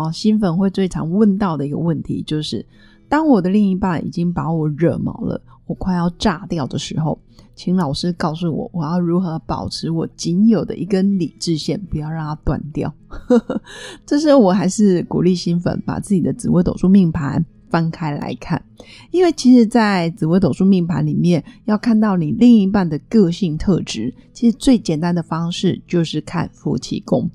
哦，新粉会最常问到的一个问题就是，当我的另一半已经把我惹毛了，我快要炸掉的时候，请老师告诉我，我要如何保持我仅有的一根理智线，不要让它断掉。这时候，我还是鼓励新粉把自己的紫微斗数命盘翻开来看，因为其实，在紫微斗数命盘里面，要看到你另一半的个性特质，其实最简单的方式就是看夫妻宫。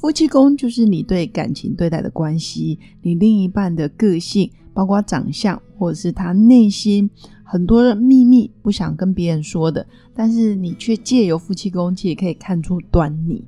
夫妻宫就是你对感情对待的关系，你另一半的个性，包括长相，或者是他内心很多的秘密不想跟别人说的，但是你却借由夫妻宫其实可以看出端倪。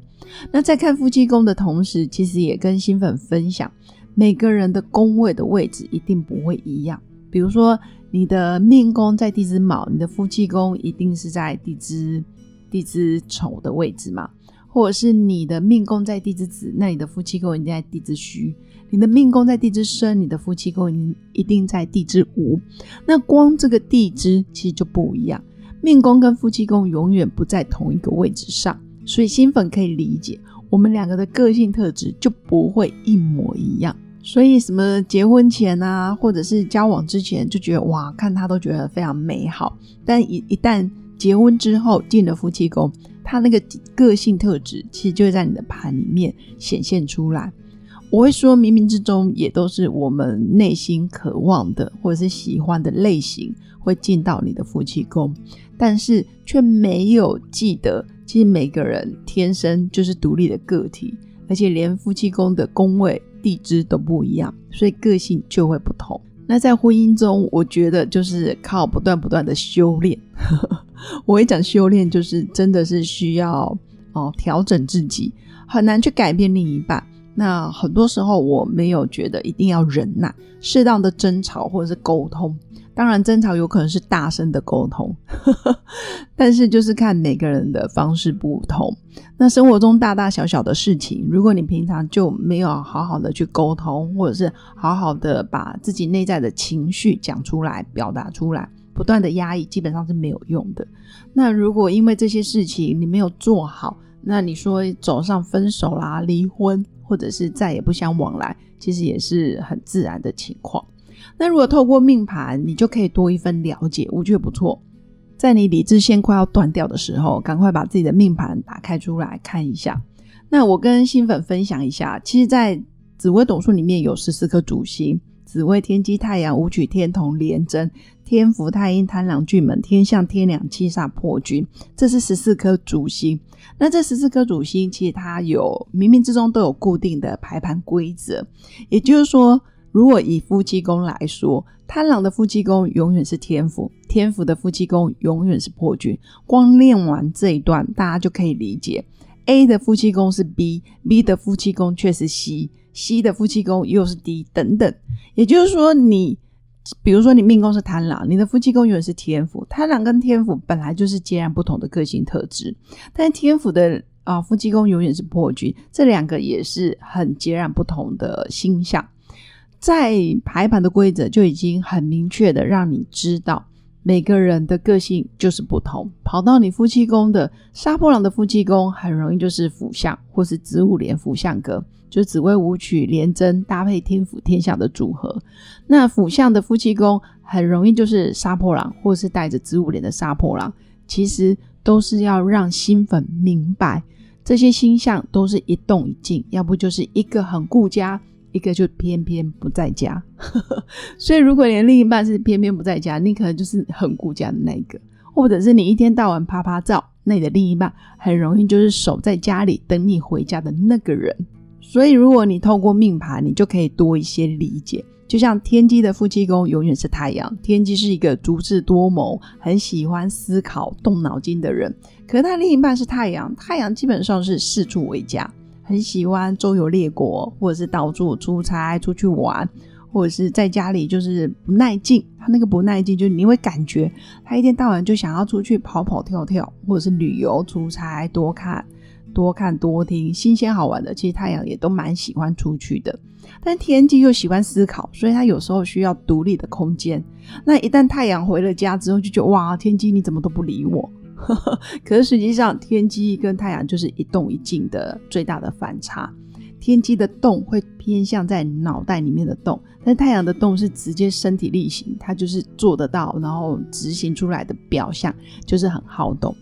那在看夫妻宫的同时，其实也跟新粉分享，每个人的宫位的位置一定不会一样。比如说你的命宫在地支卯，你的夫妻宫一定是在地支地支丑的位置嘛？或者是你的命宫在地支子，那你的夫妻宫一定在地支戌；你的命宫在地支申，你的夫妻宫一定在地支午。那光这个地支其实就不一样，命宫跟夫妻宫永远不在同一个位置上，所以新粉可以理解，我们两个的个性特质就不会一模一样。所以什么结婚前啊，或者是交往之前就觉得哇，看他都觉得非常美好，但一一旦结婚之后进了夫妻宫。他那个个性特质，其实就会在你的盘里面显现出来。我会说，冥冥之中也都是我们内心渴望的，或者是喜欢的类型，会进到你的夫妻宫，但是却没有记得，其实每个人天生就是独立的个体，而且连夫妻宫的宫位、地支都不一样，所以个性就会不同。那在婚姻中，我觉得就是靠不断不断的修炼。我一讲修炼，就是真的是需要哦调整自己，很难去改变另一半。那很多时候我没有觉得一定要忍耐，适当的争吵或者是沟通。当然，争吵有可能是大声的沟通，但是就是看每个人的方式不同。那生活中大大小小的事情，如果你平常就没有好好的去沟通，或者是好好的把自己内在的情绪讲出来、表达出来。不断的压抑基本上是没有用的。那如果因为这些事情你没有做好，那你说走上分手啦、离婚，或者是再也不相往来，其实也是很自然的情况。那如果透过命盘，你就可以多一分了解，我觉得不错。在你理智线快要断掉的时候，赶快把自己的命盘打开出来看一下。那我跟新粉分享一下，其实，在紫微斗数里面有十四颗主星。紫微天机太阳武曲天同廉贞天福太阴贪狼巨门天象天梁七煞破军，这是十四颗主星。那这十四颗主星其实它有冥冥之中都有固定的排盘规则。也就是说，如果以夫妻宫来说，贪狼的夫妻宫永远是天府，天府的夫妻宫永远是破军。光练完这一段，大家就可以理解：A 的夫妻宫是 B，B 的夫妻宫却是 C，C 的夫妻宫又是 D，，等等，也就是说，你比如说你命宫是贪狼，你的夫妻宫永远是天府。贪狼跟天府本来就是截然不同的个性特质，但是天府的啊夫妻宫永远是破军，这两个也是很截然不同的星象，在排盘的规则就已经很明确的让你知道。每个人的个性就是不同，跑到你夫妻宫的杀破狼的夫妻宫，很容易就是辅相或是子午连辅相格，就紫微武曲连贞搭配天府天下的组合。那辅相的夫妻宫很容易就是杀破狼，或是带着子午连的杀破狼。其实都是要让新粉明白，这些星象都是一动一静，要不就是一个很顾家。一个就偏偏不在家，所以如果连另一半是偏偏不在家，你可能就是很顾家的那一个，或者是你一天到晚啪啪照，那你的另一半很容易就是守在家里等你回家的那个人。所以如果你透过命盘，你就可以多一些理解。就像天机的夫妻宫永远是太阳，天机是一个足智多谋、很喜欢思考、动脑筋的人，可是他另一半是太阳，太阳基本上是四处为家。很喜欢周游列国，或者是到处出差、出去玩，或者是在家里就是不耐静，他那个不耐静，就你会感觉他一天到晚就想要出去跑跑跳跳，或者是旅游出差多看。多看多听新鲜好玩的，其实太阳也都蛮喜欢出去的。但天机又喜欢思考，所以他有时候需要独立的空间。那一旦太阳回了家之后，就觉得哇，天机你怎么都不理我？可是实际上，天机跟太阳就是一动一静的最大的反差。天机的动会偏向在脑袋里面的动，但太阳的动是直接身体力行，它就是做得到，然后执行出来的表象就是很好动。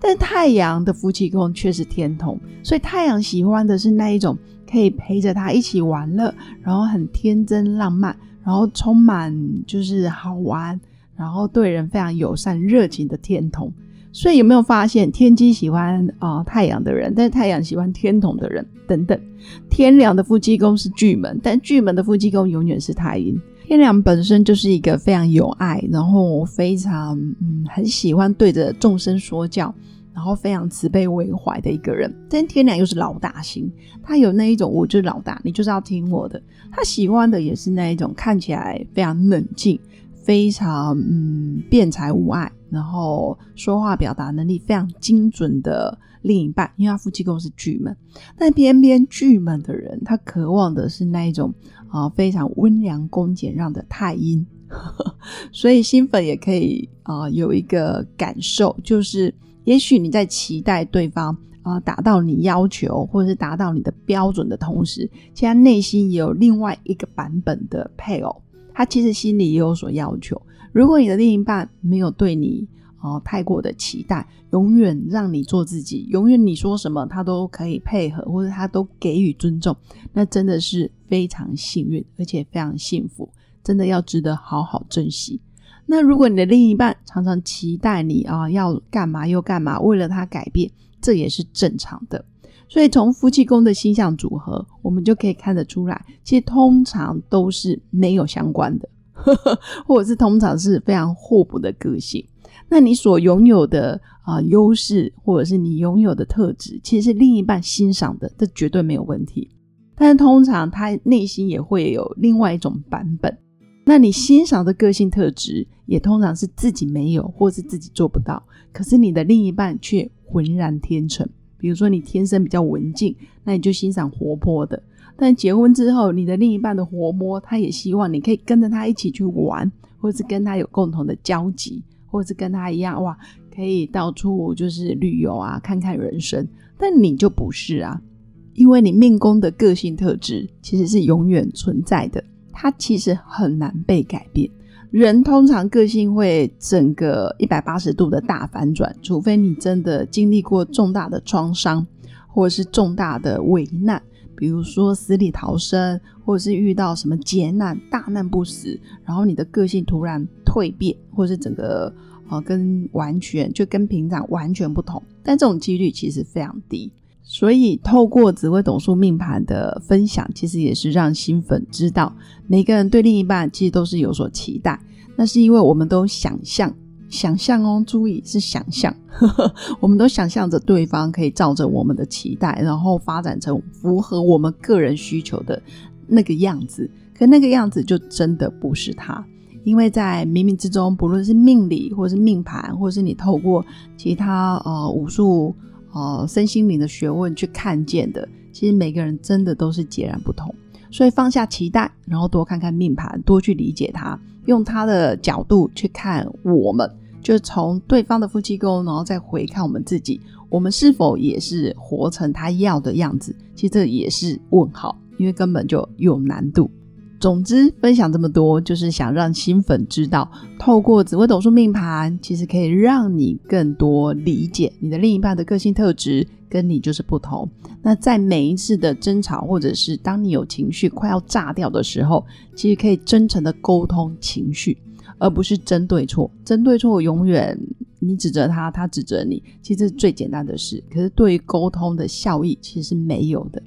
但太阳的夫妻宫却是天同，所以太阳喜欢的是那一种可以陪着他一起玩乐，然后很天真浪漫，然后充满就是好玩，然后对人非常友善热情的天同。所以有没有发现天机喜欢啊太阳的人，但是太阳喜欢天同的人等等。天梁的夫妻宫是巨门，但巨门的夫妻宫永远是太阴。天良本身就是一个非常有爱，然后非常嗯很喜欢对着众生说教，然后非常慈悲为怀的一个人。但天良又是老大型，他有那一种我就是老大，你就是要听我的。他喜欢的也是那一种看起来非常冷静、非常嗯辩才无碍，然后说话表达能力非常精准的另一半。因为他夫妻宫是巨门，但偏偏巨门的人，他渴望的是那一种。啊，非常温良恭俭让的太阴，所以新粉也可以啊有一个感受，就是也许你在期待对方啊达到你要求或者是达到你的标准的同时，其实内心也有另外一个版本的配偶，他其实心里也有所要求。如果你的另一半没有对你哦太过的期待，永远让你做自己，永远你说什么他都可以配合，或者他都给予尊重，那真的是。非常幸运，而且非常幸福，真的要值得好好珍惜。那如果你的另一半常常期待你啊，要干嘛又干嘛，为了他改变，这也是正常的。所以从夫妻宫的星象组合，我们就可以看得出来，其实通常都是没有相关的，或者是通常是非常互补的个性。那你所拥有的啊优势，或者是你拥有的特质，其实是另一半欣赏的，这绝对没有问题。但是通常他内心也会有另外一种版本，那你欣赏的个性特质也通常是自己没有或是自己做不到，可是你的另一半却浑然天成。比如说你天生比较文静，那你就欣赏活泼的。但结婚之后，你的另一半的活泼，他也希望你可以跟着他一起去玩，或是跟他有共同的交集，或是跟他一样哇，可以到处就是旅游啊，看看人生。但你就不是啊。因为你命宫的个性特质其实是永远存在的，它其实很难被改变。人通常个性会整个一百八十度的大反转，除非你真的经历过重大的创伤，或者是重大的危难，比如说死里逃生，或者是遇到什么劫难、大难不死，然后你的个性突然蜕变，或者是整个呃跟完全就跟平常完全不同，但这种几率其实非常低。所以，透过紫微斗数命盘的分享，其实也是让新粉知道，每个人对另一半其实都是有所期待。那是因为我们都想象，想象哦，注意是想象，我们都想象着对方可以照着我们的期待，然后发展成符合我们个人需求的那个样子。可那个样子就真的不是他，因为在冥冥之中，不论是命理，或是命盘，或是你透过其他呃武术。呃，身心灵的学问去看见的，其实每个人真的都是截然不同。所以放下期待，然后多看看命盘，多去理解他，用他的角度去看我们，就从对方的夫妻宫，然后再回看我们自己，我们是否也是活成他要的样子？其实这也是问号，因为根本就有难度。总之，分享这么多，就是想让新粉知道，透过紫微斗数命盘，其实可以让你更多理解你的另一半的个性特质，跟你就是不同。那在每一次的争吵，或者是当你有情绪快要炸掉的时候，其实可以真诚的沟通情绪，而不是针对错。针对错永远你指责他，他指责你，其实是最简单的事。可是对于沟通的效益，其实是没有的。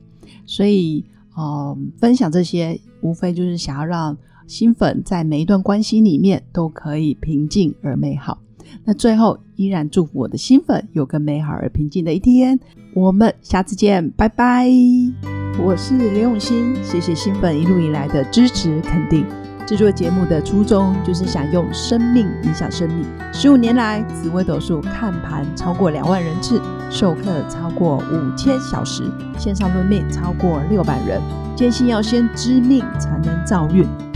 所以。嗯，分享这些无非就是想要让新粉在每一段关系里面都可以平静而美好。那最后依然祝福我的新粉有个美好而平静的一天。我们下次见，拜拜。我是刘永新，谢谢新粉一路以来的支持肯定。制作节目的初衷就是想用生命影响生命。十五年来，紫微斗数看盘超过两万人次，授课超过五千小时，线上论命超过六百人。坚信要先知命才能造运，